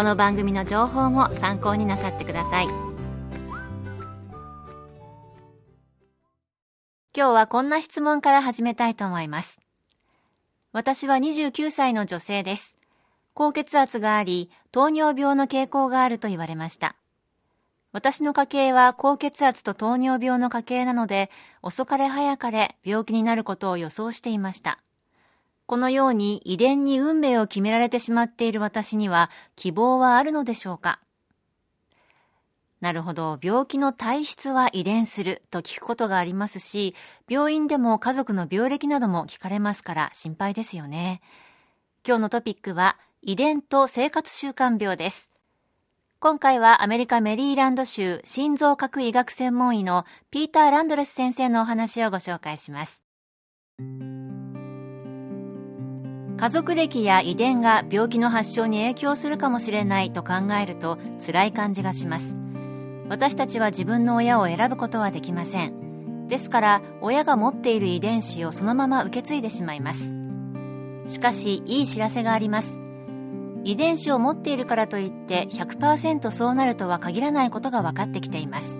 この番組の情報も参考になさってください。今日はこんな質問から始めたいと思います。私は29歳の女性です。高血圧があり糖尿病の傾向があると言われました。私の家系は高血圧と糖尿病の家系なので遅かれ早かれ病気になることを予想していました。このように遺伝に運命を決められてしまっている私には希望はあるのでしょうか？なるほど。病気の体質は遺伝すると聞くことがありますし、病院でも家族の病歴なども聞かれますから心配ですよね。今日のトピックは遺伝と生活習慣病です。今回はアメリカメリーランド州心臓核医学専門医のピーター・ランドレス先生のお話をご紹介します。家族歴や遺伝が病気の発症に影響するかもしれないと考えると辛い感じがします。私たちは自分の親を選ぶことはできません。ですから親が持っている遺伝子をそのまま受け継いでしまいます。しかしいい知らせがあります。遺伝子を持っているからといって100%そうなるとは限らないことが分かってきています。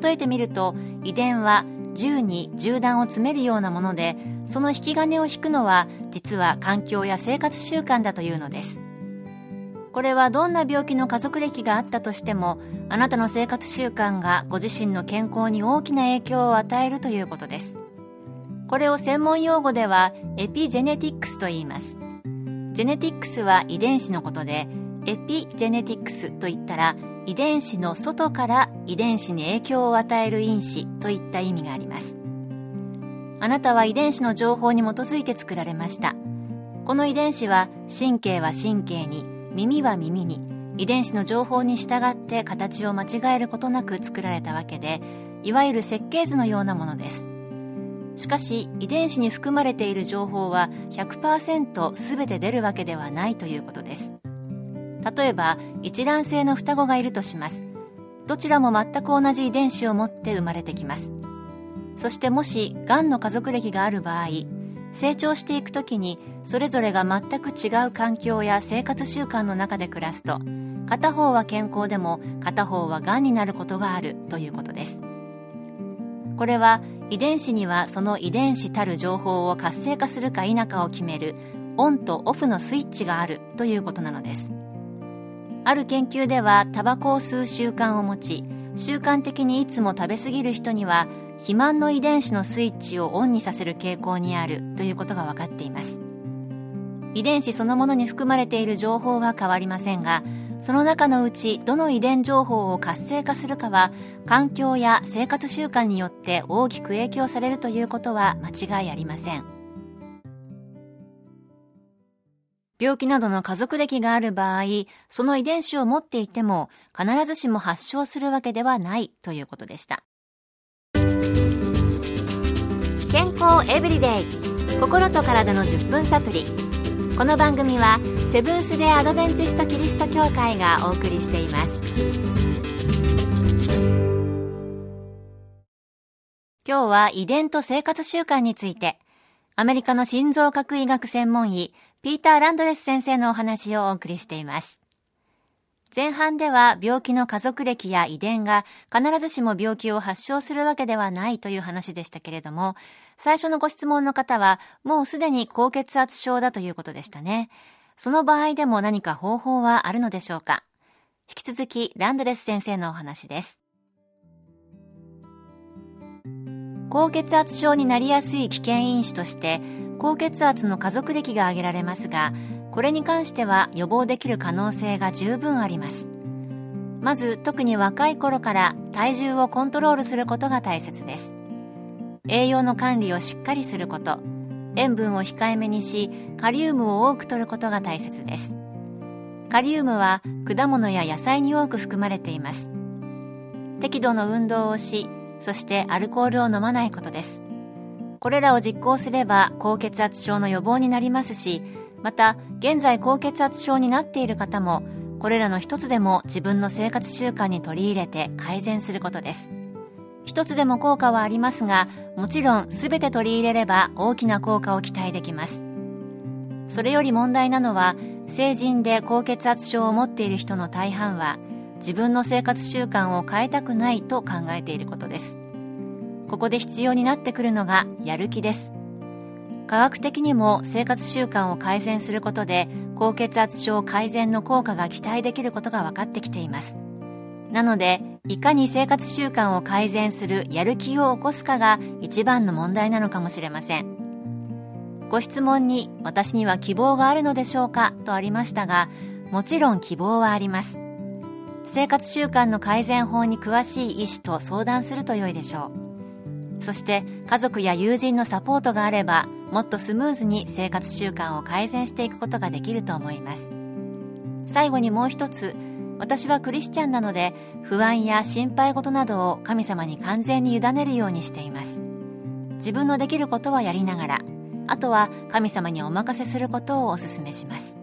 例えてみると遺伝は銃に銃弾を詰めるようなものでその引き金を引くのは実は環境や生活習慣だというのです。これはどんな病気の家族歴があったとしてもあなたの生活習慣がご自身の健康に大きな影響を与えるということです。これを専門用語ではエピジェネティックスと言います。ジェネティックスは遺伝子のことでエピジェネティックスといったら遺伝子の外から遺伝子に影響を与える因子といった意味があります。あなたは遺伝子の情報に基づいて作られました。この遺伝子は神経は神経に耳は耳に遺伝子の情報に従って形を間違えることなく作られたわけでいわゆる設計図のようなものです。しかし遺伝子に含まれている情報は100%全て出るわけではないということです。例えば一卵性の双子がいるとします。どちらも全く同じ遺伝子を持って生まれてきます。そしてもしがんの家族歴がある場合成長していく時にそれぞれが全く違う環境や生活習慣の中で暮らすと片方は健康でも片方はがんになることがあるということです。これは遺伝子にはその遺伝子たる情報を活性化するか否かを決めるオンとオフのスイッチがあるということなのです。ある研究ではタバコを吸う習慣を持ち習慣的にいつも食べ過ぎる人には肥満の遺伝子のスイッチをオンにさせる傾向にあるということが分かっています。遺伝子そのものに含まれている情報は変わりませんがその中のうちどの遺伝情報を活性化するかは環境や生活習慣によって大きく影響されるということは間違いありません。病気などの家族歴がある場合その遺伝子を持っていても必ずしも発症するわけではないということでした。健康エブリデイ。心と体の10分サプリ。この番組はセブンス・デ・アドベンチスト・キリスト教会がお送りしています。今日は遺伝と生活習慣についてアメリカの心臓核医学専門医ピーター・ランドレス先生のお話をお送りしています。前半では病気の家族歴や遺伝が必ずしも病気を発症するわけではないという話でしたけれども、最初のご質問の方はもうすでに高血圧症だということでしたね。その場合でも何か方法はあるのでしょうか？引き続きランドレス先生のお話です。高血圧症になりやすい危険因子として高血圧の家族歴が挙げられますがこれに関しては予防できる可能性が十分あります。まず特に若い頃から体重をコントロールすることが大切です。栄養の管理をしっかりすること塩分を控えめにしカリウムを多く摂ることが大切です。カリウムは果物や野菜に多く含まれています。適度の運動をしそしてアルコールを飲まないことです。これらを実行すれば高血圧症の予防になりますしまた現在高血圧症になっている方もこれらの一つでも自分の生活習慣に取り入れて改善することです。一つでも効果はありますがもちろん全て取り入れれば大きな効果を期待できます。それより問題なのは成人で高血圧症を持っている人の大半は自分の生活習慣を変えたくないと考えていることです。ここで必要になってくるのがやる気です。科学的にも生活習慣を改善することで高血圧症改善の効果が期待できることが分かってきています。なのでいかに生活習慣を改善するやる気を起こすかが一番の問題なのかもしれません。ご質問に私には希望があるのでしょうかとありましたがもちろん希望はあります。生活習慣の改善法に詳しい医師と相談すると良いでしょう。そして家族や友人のサポートがあればもっとスムーズに生活習慣を改善していくことができると思います。最後にもう一つ私はクリスチャンなので不安や心配事などを神様に完全に委ねるようにしています。自分のできることはやりながらあとは神様にお任せすることをお勧めします。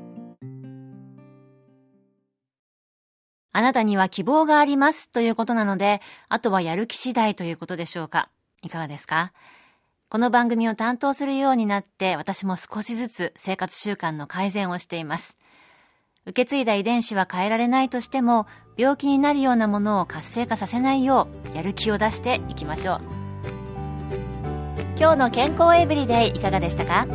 あなたには希望がありますということなので、あとはやる気次第ということでしょうか。いかがですか？この番組を担当するようになって私も少しずつ生活習慣の改善をしています。受け継いだ遺伝子は変えられないとしても病気になるようなものを活性化させないようやる気を出していきましょう。今日の健康エブリデイいかがでしたか？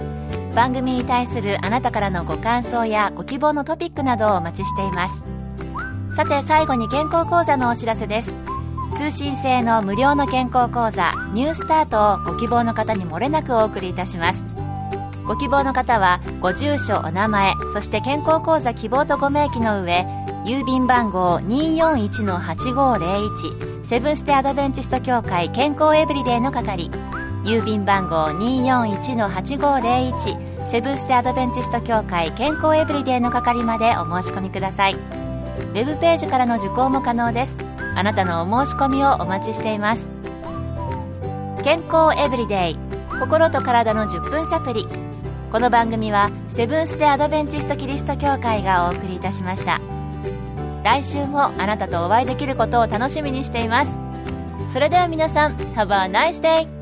番組に対するあなたからのご感想やご希望のトピックなどをお待ちしています。さて最後に健康講座のお知らせです。通信制の無料の健康講座ニュースタートをご希望の方にもれなくお送りいたします。ご希望の方はご住所お名前そして健康講座希望とご明記の上郵便番号241-8501セブンステアドベンチスト協会健康エブリデイの係郵便番号241-8501セブンステアドベンチスト協会健康エブリデイの係までお申し込みください。ウェブページからの受講も可能です。あなたのお申し込みをお待ちしています。健康エブリデイ心と体の10分サプリこの番組はセブンス・デ・アドベンチスト・キリスト教会がお送りいたしました。来週もあなたとお会いできることを楽しみにしています。それでは皆さん Have a nice day!